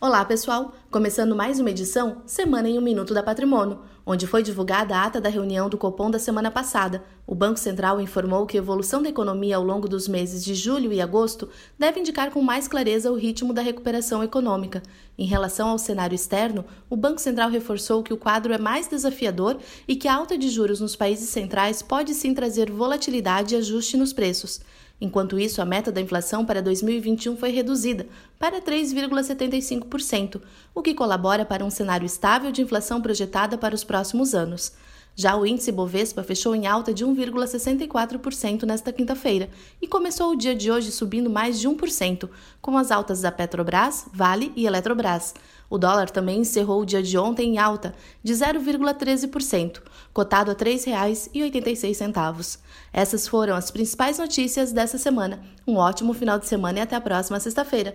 Olá, pessoal! Começando mais uma edição Semana em um Minuto da Patrimônio, onde foi divulgada a ata da reunião do Copom da semana passada. O Banco Central informou que a evolução da economia ao longo dos meses de julho e agosto deve indicar com mais clareza o ritmo da recuperação econômica. Em relação ao cenário externo, o Banco Central reforçou que o quadro é mais desafiador e que a alta de juros nos países centrais pode sim trazer volatilidade e ajuste nos preços. Enquanto isso, a meta da inflação para 2021 foi reduzida para 3,75%, o que colabora para um cenário estável de inflação projetada para os próximos anos. Já o índice Bovespa fechou em alta de 1,64% nesta quinta-feira e começou o dia de hoje subindo mais de 1%, com as altas da Petrobras, Vale e Eletrobras. O dólar também encerrou o dia de ontem em alta de 0,13%, cotado a R$ 3,86. Essas foram as principais notícias dessa semana. Um ótimo final de semana e até a próxima sexta-feira.